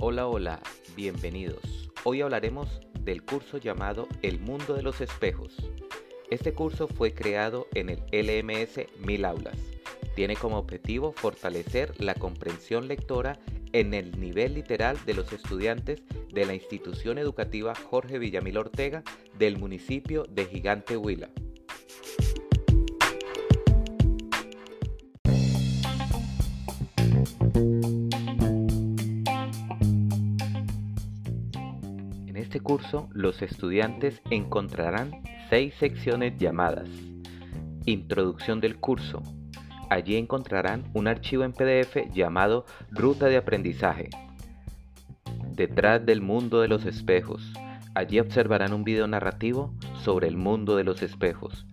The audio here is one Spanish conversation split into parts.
Hola, hola, bienvenidos. Hoy hablaremos del curso llamado El Mundo de los Espejos. Este curso fue creado en el LMS 1000 Aulas. Tiene como objetivo fortalecer la comprensión lectora en el nivel literal de los estudiantes de la institución educativa Jorge Villamil Ortega del municipio de Gigante Huila. Este curso los estudiantes encontrarán seis secciones llamadas Introducción del curso. Allí encontrarán un archivo en PDF llamado Ruta de Aprendizaje. Detrás del mundo de los espejos. Allí observarán un video narrativo sobre el mundo de los espejos.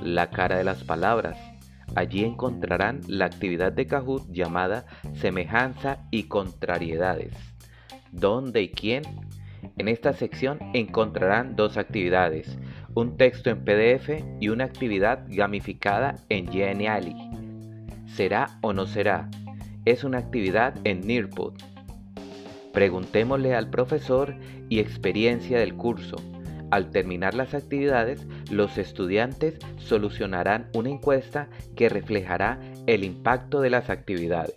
La cara de las palabras. Allí encontrarán la actividad de Kahoot llamada Semejanza y Contrariedades. ¿Dónde y quién? En esta sección encontrarán dos actividades, un texto en PDF y una actividad gamificada en Genially. ¿Será o no será? Es una actividad en Nearpod. Preguntémosle al profesor y experiencia del curso. Al terminar las actividades, los estudiantes solucionarán una encuesta que reflejará el impacto de las actividades.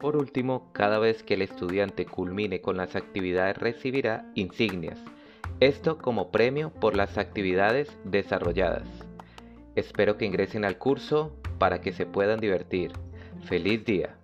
Por último, cada vez que el estudiante culmine con las actividades recibirá insignias, esto como premio por las actividades desarrolladas. Espero que ingresen al curso para que se puedan divertir. ¡Feliz día!